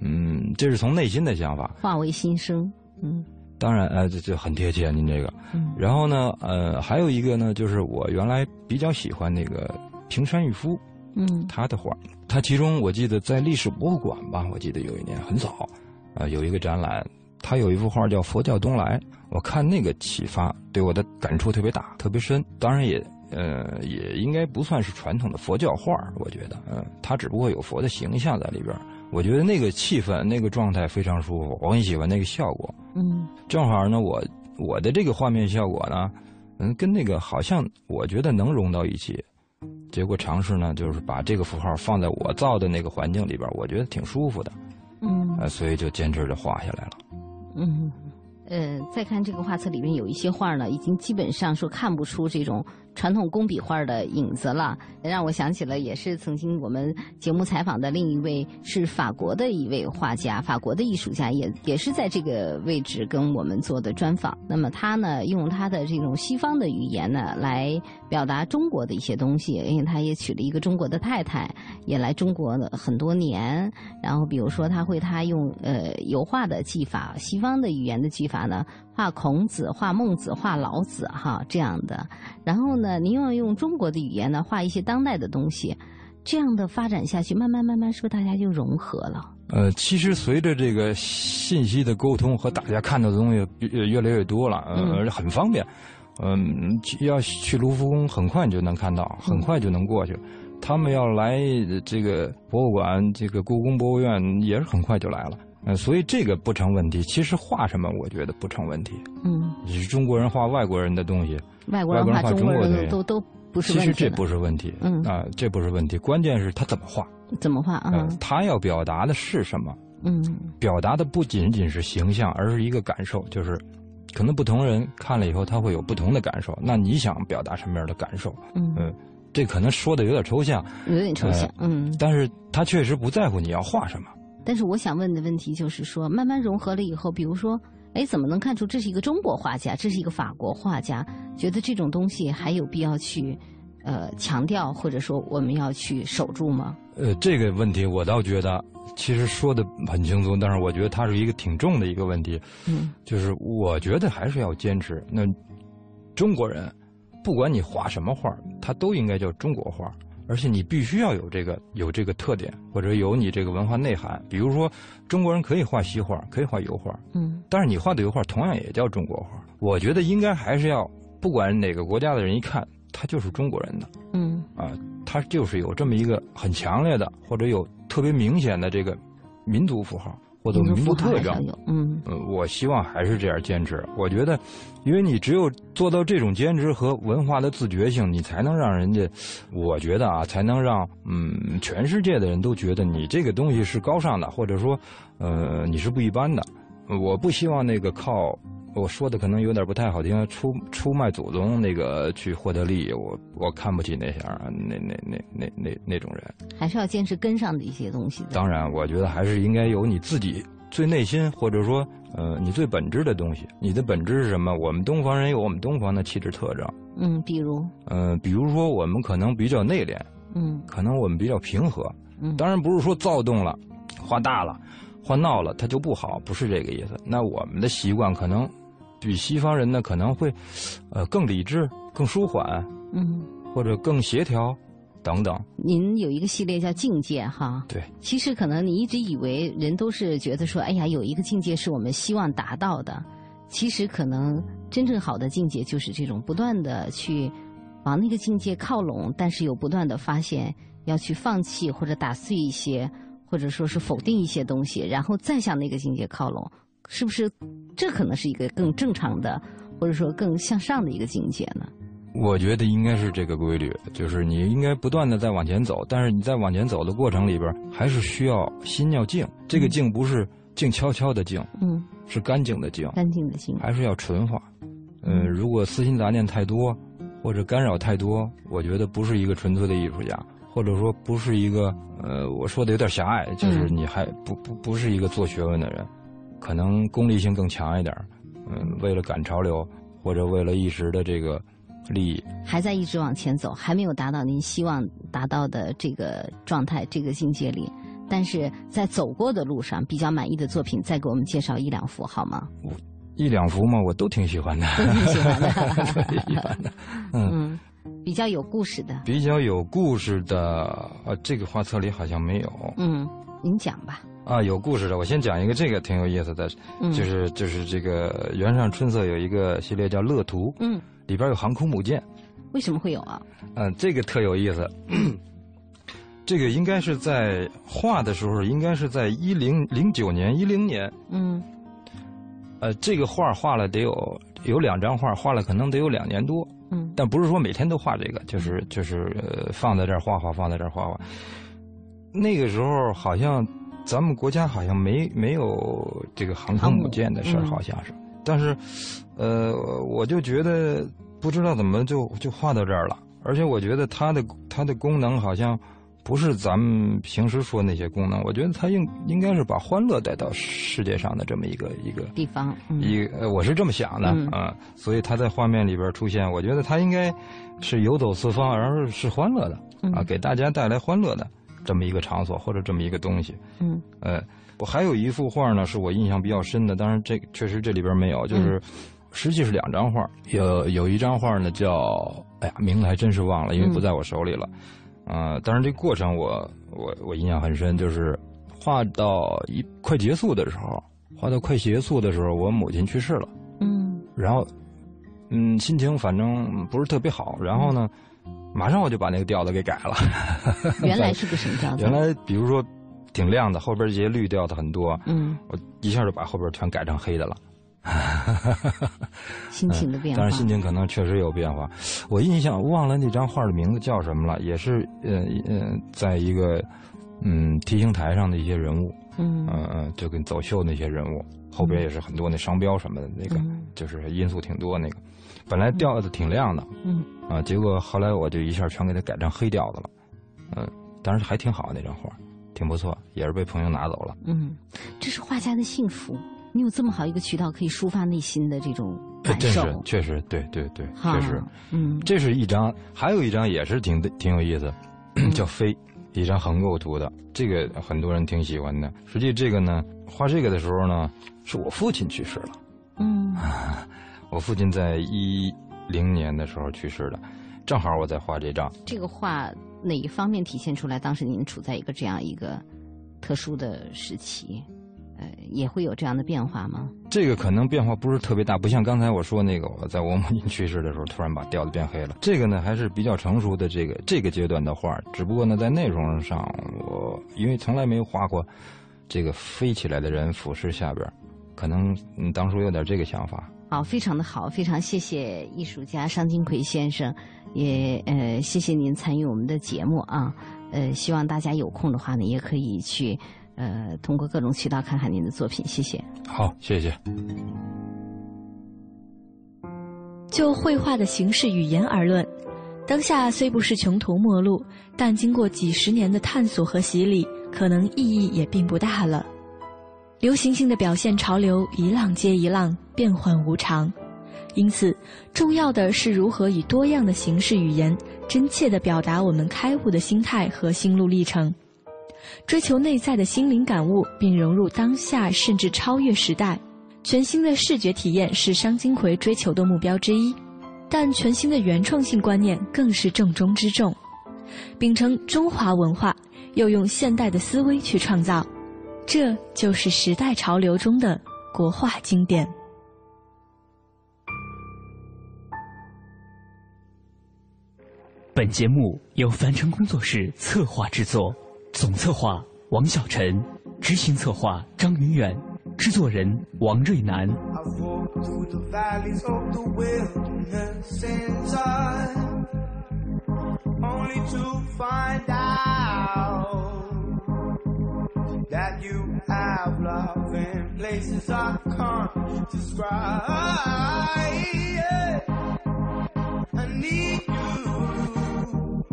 嗯，这是从内心的想法。化为心声，嗯。当然，呃，这这很贴切您这个。嗯。然后呢，呃，还有一个呢，就是我原来比较喜欢那个平山郁夫。嗯，他的画，他其中我记得在历史博物馆吧，我记得有一年很早，啊，有一个展览，他有一幅画叫《佛教东来》，我看那个启发对我的感触特别大，特别深。当然也，呃，也应该不算是传统的佛教画，我觉得，嗯，他只不过有佛的形象在里边。我觉得那个气氛、那个状态非常舒服，我很喜欢那个效果。嗯，正好呢，我我的这个画面效果呢，嗯，跟那个好像我觉得能融到一起。结果尝试呢，就是把这个符号放在我造的那个环境里边，我觉得挺舒服的，嗯，呃，所以就坚持着画下来了。嗯，呃，再看这个画册里面有一些画呢，已经基本上说看不出这种传统工笔画的影子了，让我想起了也是曾经我们节目采访的另一位是法国的一位画家，法国的艺术家也也是在这个位置跟我们做的专访。那么他呢，用他的这种西方的语言呢来表达中国的一些东西，因为他也娶了一个中国的太太，也来中国了很多年。然后比如说他会他用呃油画的技法，西方的语言的技法呢。画孔子、画孟子、画老子，哈，这样的。然后呢，您要用中国的语言呢，画一些当代的东西，这样的发展下去，慢慢慢慢，是不是大家就融合了？呃，其实随着这个信息的沟通和大家看到的东西越越来越多了，呃，很方便。嗯，要去卢浮宫，很快就能看到，很快就能过去。他们要来这个博物馆，这个故宫博物院，也是很快就来了。嗯，所以这个不成问题。其实画什么，我觉得不成问题。嗯，你是中国人画外国人的东西，外国人画中国人都都不是问题。其实这不是问题。嗯啊，这不是问题，关键是他怎么画。怎么画啊？他要表达的是什么？嗯，表达的不仅仅是形象，而是一个感受。就是，可能不同人看了以后，他会有不同的感受。那你想表达什么样的感受？嗯，这可能说的有点抽象，有点抽象。嗯，但是他确实不在乎你要画什么。但是我想问的问题就是说，慢慢融合了以后，比如说，哎，怎么能看出这是一个中国画家，这是一个法国画家？觉得这种东西还有必要去，呃，强调或者说我们要去守住吗？呃，这个问题我倒觉得其实说的很轻松，但是我觉得它是一个挺重的一个问题。嗯，就是我觉得还是要坚持。那中国人，不管你画什么画，它都应该叫中国画。而且你必须要有这个有这个特点，或者有你这个文化内涵。比如说，中国人可以画西画，可以画油画，嗯，但是你画的油画同样也叫中国画。我觉得应该还是要，不管哪个国家的人一看，他就是中国人的，嗯，啊，他就是有这么一个很强烈的，或者有特别明显的这个民族符号。或者民族特征，嗯，我希望还是这样坚持。我觉得，因为你只有做到这种坚持和文化的自觉性，你才能让人家，我觉得啊，才能让嗯全世界的人都觉得你这个东西是高尚的，或者说，呃，你是不一般的。我不希望那个靠。我说的可能有点不太好听，出出卖祖宗那个去获得利益，我我看不起那样那那那那那那种人，还是要坚持根上的一些东西。当然，我觉得还是应该有你自己最内心，或者说呃你最本质的东西。你的本质是什么？我们东方人有我们东方的气质特征。嗯，比如嗯，比如说我们可能比较内敛，嗯，可能我们比较平和。嗯，当然不是说躁动了，话大了，话闹了，他就不好，不是这个意思。那我们的习惯可能。比西方人呢可能会，呃，更理智、更舒缓，嗯，或者更协调，等等。您有一个系列叫境界哈，对。其实可能你一直以为人都是觉得说，哎呀，有一个境界是我们希望达到的。其实可能真正好的境界就是这种不断的去往那个境界靠拢，但是又不断的发现要去放弃或者打碎一些，或者说是否定一些东西，然后再向那个境界靠拢。是不是，这可能是一个更正常的，或者说更向上的一个境界呢？我觉得应该是这个规律，就是你应该不断的在往前走，但是你在往前走的过程里边，还是需要心要静。这个静不是静悄悄的静，嗯，是干净的静，干净的静，还是要纯化。嗯，如果私心杂念太多，或者干扰太多，我觉得不是一个纯粹的艺术家，或者说不是一个，呃，我说的有点狭隘，就是你还不不不是一个做学问的人。可能功利性更强一点嗯，为了赶潮流，或者为了一时的这个利益，还在一直往前走，还没有达到您希望达到的这个状态、这个境界里。但是在走过的路上，比较满意的作品，再给我们介绍一两幅好吗？一两幅嘛，我都挺喜欢的，都挺喜欢的，<laughs> 喜欢的。<laughs> 嗯，比较有故事的，比较有故事的，呃，这个画册里好像没有。嗯，您讲吧。啊，有故事的，我先讲一个，这个挺有意思的，就是就是这个原上春色有一个系列叫《乐图》，嗯，里边有航空母舰，为什么会有啊？嗯，这个特有意思，这个应该是在画的时候，应该是在一零零九年、一零年，嗯，呃，这个画画了得有有两张画，画了可能得有两年多，嗯，但不是说每天都画这个，就是就是呃放在这儿画画，放在这儿画画，那个时候好像。咱们国家好像没没有这个航空母舰的事儿，好像是。但是，呃，我就觉得不知道怎么就就画到这儿了。而且我觉得它的它的功能好像不是咱们平时说那些功能，我觉得它应应该是把欢乐带到世界上的这么一个一个地方。一呃，我是这么想的啊，所以它在画面里边出现，我觉得它应该是游走四方，而是欢乐的啊，给大家带来欢乐的这么一个场所或者这么一个东西。嗯，呃，我还有一幅画呢，是我印象比较深的，当然这确实这里边没有，就是实际是两张画，有有一张画呢叫，哎呀，名字还真是忘了，因为不在我手里了。啊，当然这过程我我我印象很深，就是画到一快结束的时候，画到快结束的时候，我母亲去世了。嗯，然后，嗯，心情反正不是特别好。然后呢，马上我就把那个调子给改了。<laughs> 原来是个什么调子？原来比如说挺亮的，后边这些绿调的很多。嗯，我一下就把后边全改成黑的了。<laughs> 心情的变化，当然心情可能确实有变化。我印象忘了那张画的名字叫什么了，也是呃呃，在一个嗯 T 形台上的一些人物，嗯嗯，就跟走秀那些人物，后边也是很多那商标什么的，那个就是因素挺多。那个本来调子挺亮的，嗯啊，结果后来我就一下全给它改成黑调子了，嗯，但是还挺好那张画，挺不错，也是被朋友拿走了。嗯，这是画家的幸福。你有这么好一个渠道可以抒发内心的这种感受，确实，对对对，确实，嗯，这是一张，还有一张也是挺挺有意思，叫飞，一张横构图的，这个很多人挺喜欢的。实际这个呢，画这个的时候呢，是我父亲去世了，嗯，<laughs> 我父亲在一零年的时候去世的，正好我在画这张。这个画哪一方面体现出来？当时您处在一个这样一个特殊的时期。呃，也会有这样的变化吗？这个可能变化不是特别大，不像刚才我说那个，我在我母亲去世的时候，突然把调子变黑了。这个呢，还是比较成熟的这个这个阶段的画，只不过呢，在内容上，我因为从来没有画过这个飞起来的人俯视下边，可能你当初有点这个想法。好，非常的好，非常谢谢艺术家商金奎先生，也呃谢谢您参与我们的节目啊，呃希望大家有空的话呢，也可以去。呃，通过各种渠道看看您的作品，谢谢。好，谢谢。就绘画的形式语言而论，当下虽不是穷途末路，但经过几十年的探索和洗礼，可能意义也并不大了。流行性的表现潮流一浪接一浪，变幻无常，因此，重要的是如何以多样的形式语言，真切地表达我们开悟的心态和心路历程。追求内在的心灵感悟，并融入当下，甚至超越时代。全新的视觉体验是商金奎追求的目标之一，但全新的原创性观念更是重中之重。秉承中华文化，又用现代的思维去创造，这就是时代潮流中的国画经典。本节目由凡尘工作室策划制作。总策划王小晨，执行策划张云远，制作人王瑞南。that you have love in places I can't describe. Yeah. I need you.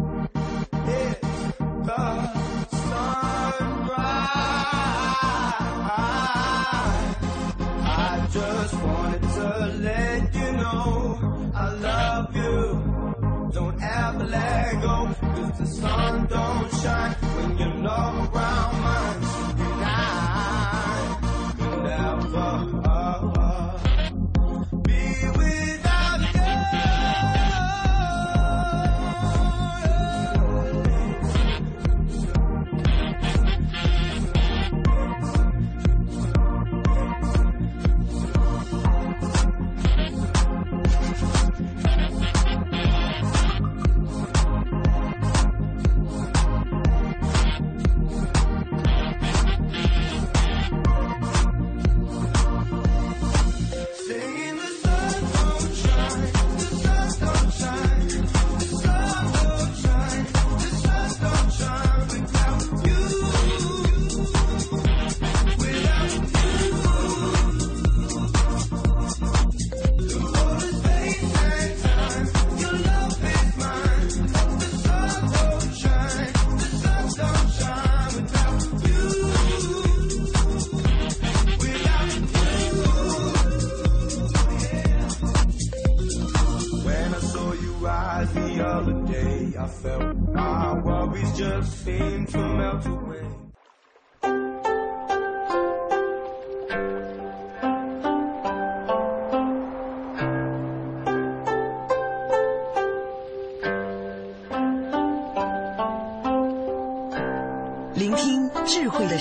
It's the sunrise. I just want to let you know I love you. Don't ever let go, cause the sun don't shine when you're not around.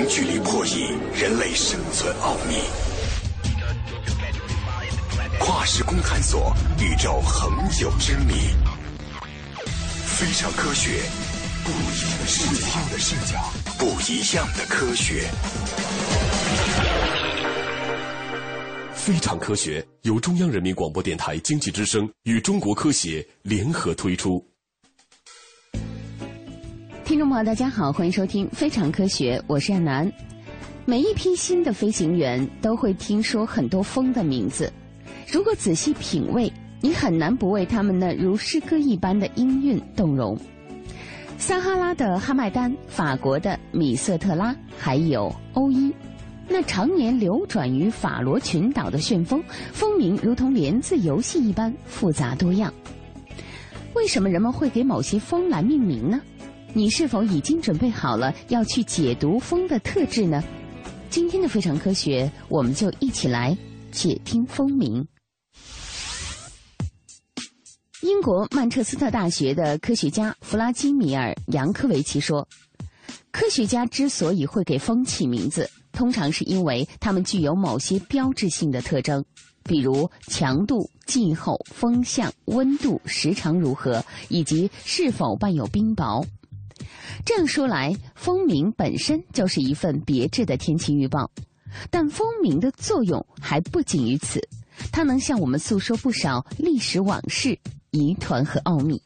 零距离破译人类生存奥秘。跨时空探索宇宙恒久之谜，非常科学，不一样的视角，不一样的科学。非常科学由中央人民广播电台经济之声与中国科协联合推出。听众朋友，大家好，欢迎收听《非常科学》，我是亚楠。每一批新的飞行员都会听说很多风的名字。如果仔细品味，你很难不为他们那如诗歌一般的音韵动容。撒哈拉的哈麦丹，法国的米瑟特拉，还有欧伊，那常年流转于法罗群岛的旋风，风名如同连字游戏一般复杂多样。为什么人们会给某些风来命名呢？你是否已经准备好了要去解读风的特质呢？今天的非常科学，我们就一起来解听风名。英国曼彻斯特大学的科学家弗拉基米尔·扬科维奇说：“科学家之所以会给风起名字，通常是因为它们具有某些标志性的特征，比如强度、气候、风向、温度、时长如何，以及是否伴有冰雹。这样说来，风鸣本身就是一份别致的天气预报。但风鸣的作用还不仅于此，它能向我们诉说不少历史往事。”疑团和奥秘。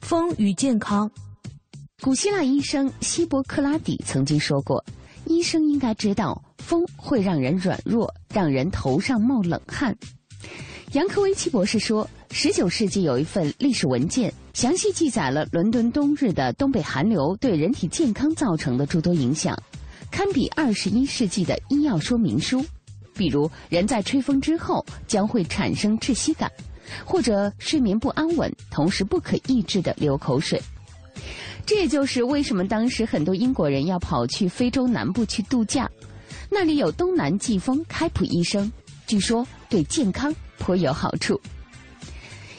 风与健康。古希腊医生希波克拉底曾经说过：“医生应该知道，风会让人软弱，让人头上冒冷汗。”杨科维奇博士说，十九世纪有一份历史文件，详细记载了伦敦冬日的东北寒流对人体健康造成的诸多影响，堪比二十一世纪的医药说明书。比如，人在吹风之后将会产生窒息感。或者睡眠不安稳，同时不可抑制的流口水，这也就是为什么当时很多英国人要跑去非洲南部去度假，那里有东南季风开普医生，据说对健康颇有好处。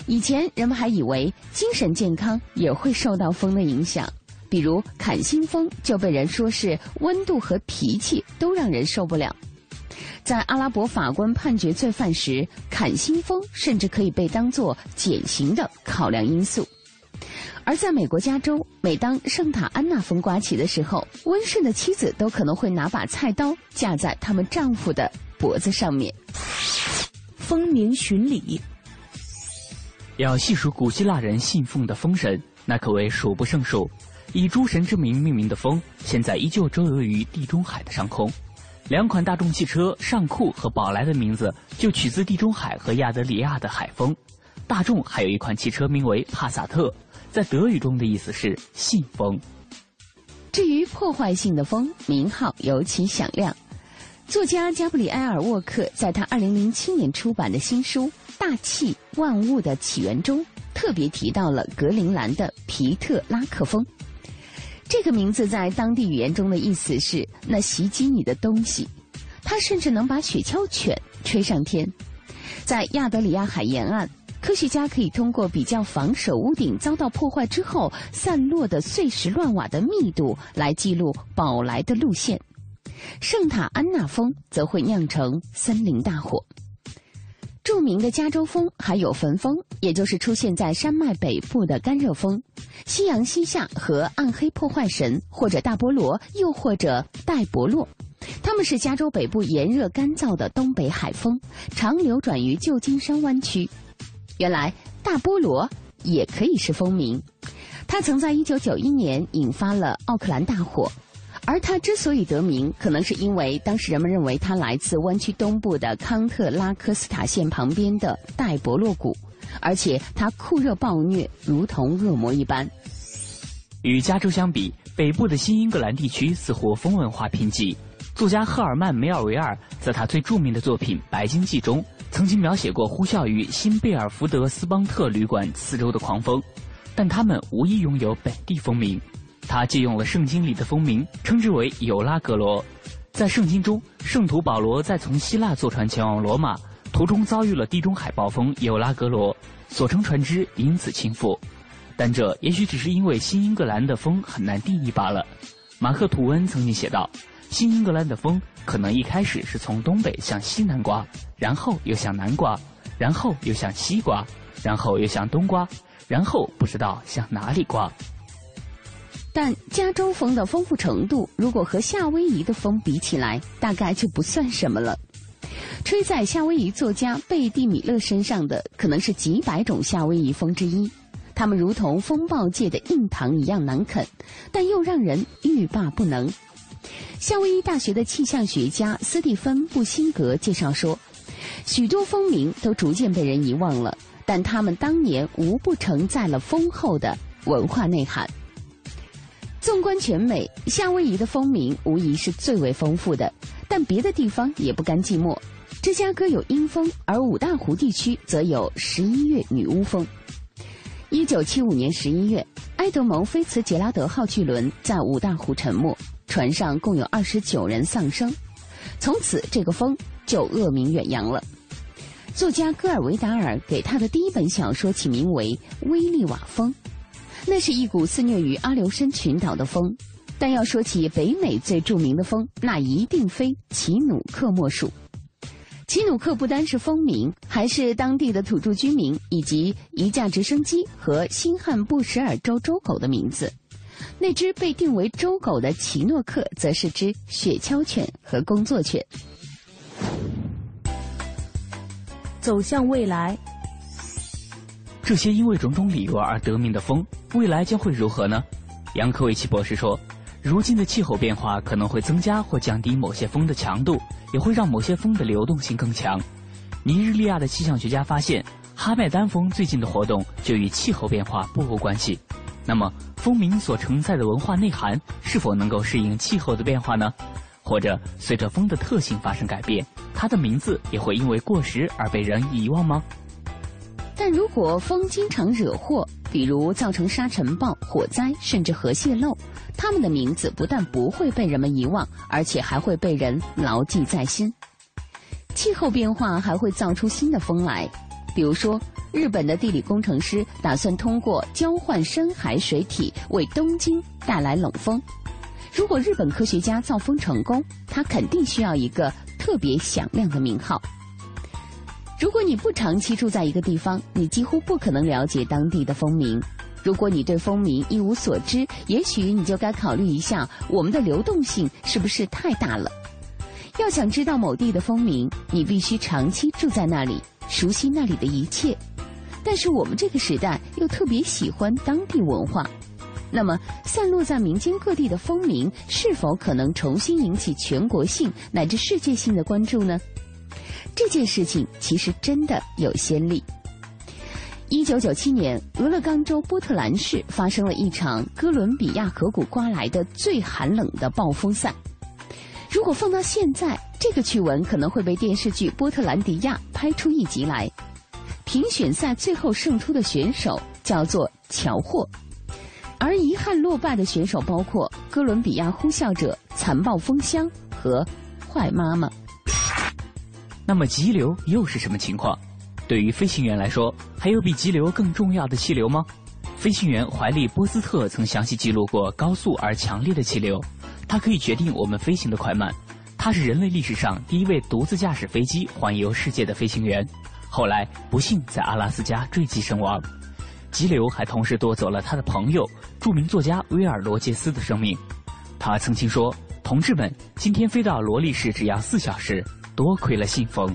以前人们还以为精神健康也会受到风的影响，比如坎辛风就被人说是温度和脾气都让人受不了。在阿拉伯法官判决罪犯时，坎辛风甚至可以被当作减刑的考量因素。而在美国加州，每当圣塔安娜风刮起的时候，温顺的妻子都可能会拿把菜刀架在他们丈夫的脖子上面。风鸣巡礼，要细数古希腊人信奉的风神，那可谓数不胜数。以诸神之名命名的风，现在依旧周游于地中海的上空。两款大众汽车尚酷和宝来的名字就取自地中海和亚德里亚的海风。大众还有一款汽车名为帕萨特，在德语中的意思是信风。至于破坏性的风，名号尤其响亮。作家加布里埃尔·沃克在他2007年出版的新书《大气万物的起源》中，特别提到了格陵兰的皮特拉克风。这个名字在当地语言中的意思是“那袭击你的东西”，它甚至能把雪橇犬吹上天。在亚得里亚海沿岸，科学家可以通过比较防守屋顶遭到破坏之后散落的碎石乱瓦的密度来记录宝来的路线。圣塔安娜风则会酿成森林大火。著名的加州风还有焚风，也就是出现在山脉北部的干热风；夕阳西下和暗黑破坏神，或者大菠萝，又或者戴伯洛，他们是加州北部炎热干燥的东北海风，常流转于旧金山湾区。原来大菠萝也可以是风名，它曾在1991年引发了奥克兰大火，而他之所以得名，可能是因为当时人们认为他来自湾区东部的康特拉科斯塔县旁边的戴伯洛谷，而且他酷热暴虐，如同恶魔一般。与加州相比，北部的新英格兰地区似乎风文化贫瘠。作家赫尔曼·梅尔维尔在他最著名的作品《白鲸记》中，曾经描写过呼啸于新贝尔福德斯邦特旅馆四周的狂风，但他们无一拥有本地风名。他借用了圣经里的风名，称之为尤拉格罗。在圣经中，圣徒保罗在从希腊坐船前往罗马途中遭遇了地中海暴风尤拉格罗，所乘船只因此倾覆。但这也许只是因为新英格兰的风很难定义罢了。马克·吐温曾经写道：“新英格兰的风可能一开始是从东北向西南刮，然后又向南刮，然后又向西刮，然后又向东刮，然后不知道向哪里刮。”但加州风的丰富程度，如果和夏威夷的风比起来，大概就不算什么了。吹在夏威夷作家贝蒂·米勒身上的，可能是几百种夏威夷风之一。它们如同风暴界的硬糖一样难啃，但又让人欲罢不能。夏威夷大学的气象学家斯蒂芬·布辛格介绍说，许多风名都逐渐被人遗忘了，但他们当年无不承载了丰厚的文化内涵。纵观全美，夏威夷的风名无疑是最为丰富的，但别的地方也不甘寂寞。芝加哥有阴风，而五大湖地区则有十一月女巫风。一九七五年十一月，埃德蒙·菲茨杰拉德号巨轮在五大湖沉没，船上共有二十九人丧生。从此，这个风就恶名远扬了。作家戈尔维达尔给他的第一本小说起名为《威利瓦风》，那是一股肆虐于阿留申群岛的风。但要说起北美最著名的风，那一定非奇努克莫属。奇努克不单是风名，还是当地的土著居民以及一架直升机和新罕布什尔州州狗的名字。那只被定为州狗的奇诺克，则是只雪橇犬和工作犬。走向未来，这些因为种种理由而得名的风，未来将会如何呢？杨科维奇博士说。如今的气候变化可能会增加或降低某些风的强度，也会让某些风的流动性更强。尼日利亚的气象学家发现，哈麦丹风最近的活动就与气候变化不无关系。那么，风鸣所承载的文化内涵是否能够适应气候的变化呢？或者，随着风的特性发生改变，它的名字也会因为过时而被人遗忘吗？但如果风经常惹祸，比如造成沙尘暴、火灾，甚至核泄漏。他们的名字不但不会被人们遗忘，而且还会被人牢记在心。气候变化还会造出新的风来，比如说，日本的地理工程师打算通过交换深海水体为东京带来冷风。如果日本科学家造风成功，他肯定需要一个特别响亮的名号。如果你不长期住在一个地方，你几乎不可能了解当地的风名。如果你对风民一无所知，也许你就该考虑一下我们的流动性是不是太大了。要想知道某地的风民，你必须长期住在那里，熟悉那里的一切。但是我们这个时代又特别喜欢当地文化，那么散落在民间各地的风民是否可能重新引起全国性乃至世界性的关注呢？这件事情其实真的有先例。一九九七年，俄勒冈州波特兰市发生了一场哥伦比亚河谷刮来的最寒冷的暴风赛。如果放到现在，这个趣闻可能会被电视剧《波特兰迪亚》拍出一集来。评选赛最后胜出的选手叫做乔霍，而遗憾落败的选手包括哥伦比亚呼啸者、残暴风箱和坏妈妈。那么急流又是什么情况？对于飞行员来说，还有比急流更重要的气流吗？飞行员怀利·波斯特曾详细记录过高速而强烈的气流，它可以决定我们飞行的快慢。他是人类历史上第一位独自驾驶飞机环游世界的飞行员，后来不幸在阿拉斯加坠机身亡。急流还同时夺走了他的朋友、著名作家威尔·罗杰斯的生命。他曾经说：“同志们，今天飞到罗利市只要四小时，多亏了信封。”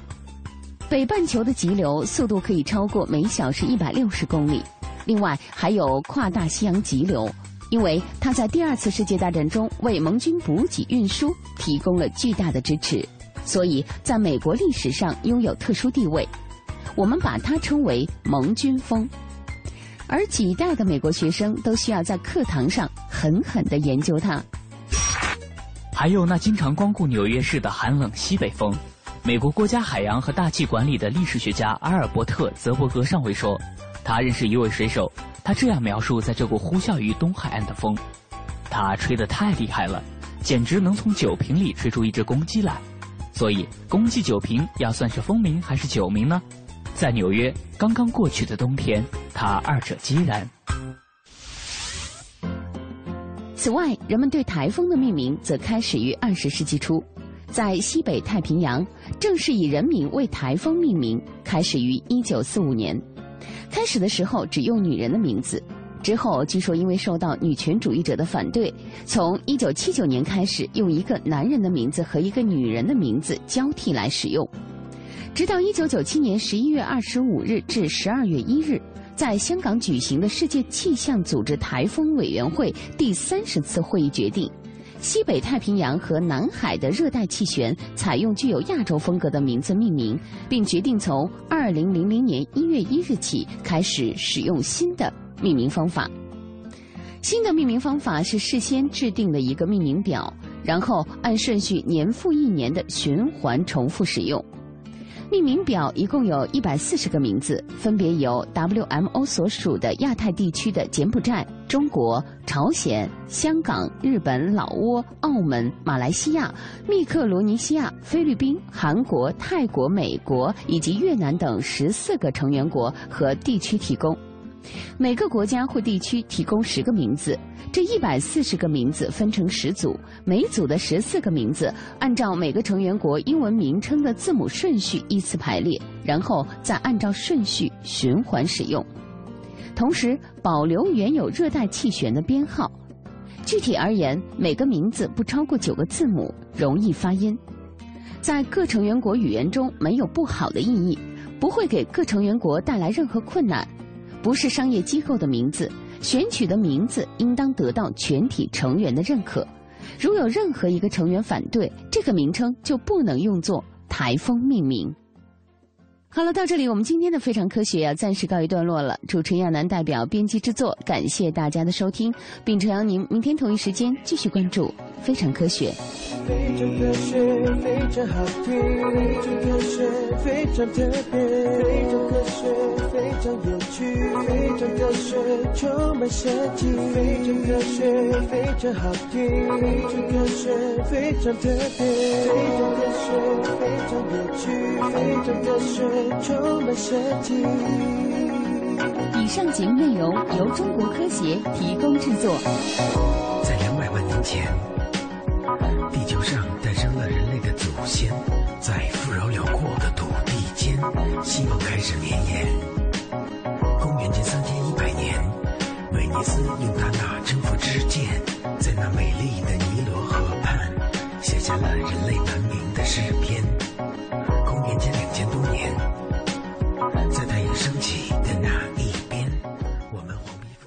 北半球的急流速度可以超过每小时一百六十公里，另外还有跨大西洋急流，因为它在第二次世界大战中为盟军补给运输提供了巨大的支持，所以在美国历史上拥有特殊地位。我们把它称为盟军风。而几代的美国学生都需要在课堂上狠狠地研究它。还有那经常光顾纽约市的寒冷西北风。美国国家海洋和大气管理的历史学家阿尔伯特·泽伯格上尉说，他认识一位水手，他这样描述在这股呼啸于东海岸的风：它吹得太厉害了，简直能从酒瓶里吹出一只公鸡来。所以，公鸡酒瓶要算是风鸣还是酒鸣呢？在纽约刚刚过去的冬天，他二者皆然。此外，人们对台风的命名则开始于二十世纪初，在西北太平洋，正式以人名为台风命名，开始于一九四五年。开始的时候只用女人的名字，之后据说因为受到女权主义者的反对，从一九七九年开始用一个男人的名字和一个女人的名字交替来使用，直到一九九七年十一月二十五日至十二月一日。在香港举行的世界气象组织台风委员会第三十次会议决定，西北太平洋和南海的热带气旋采用具有亚洲风格的名字命名，并决定从二零零零年一月一日起开始使用新的命名方法。新的命名方法是事先制定了一个命名表，然后按顺序年复一年的循环重复使用。命名表一共有一百四十个名字，分别由 WMO 所属的亚太地区的柬埔寨、中国、朝鲜、香港、日本、老挝、澳门、马来西亚、密克罗尼西亚、菲律宾、韩国、泰国、美国以及越南等十四个成员国和地区提供。每个国家或地区提供十个名字，这一百四十个名字分成十组，每组的十四个名字按照每个成员国英文名称的字母顺序依次排列，然后再按照顺序循环使用。同时保留原有热带气旋的编号。具体而言，每个名字不超过九个字母，容易发音。在各成员国语言中没有不好的意义，不会给各成员国带来任何困难。不是商业机构的名字，选取的名字应当得到全体成员的认可。如有任何一个成员反对，这个名称就不能用作台风命名。好了，到这里我们今天的非常科学要暂时告一段落了。主持人亚楠代表编辑制作，感谢大家的收听，并诚邀您明天同一时间继续关注非常科学。非常科学，非常好听，非常科学，非常特别，非常科学，非常有趣，非常科学，充满神奇，非常科学，非常好听，非常科学，非常特别，非常科学，非常有趣，非常科学，充满神奇。以上节目内容由中国科协提供制作。在两百万年前，